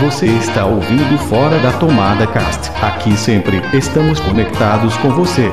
Você está ouvindo Fora da Tomada Cast. Aqui sempre estamos conectados com você.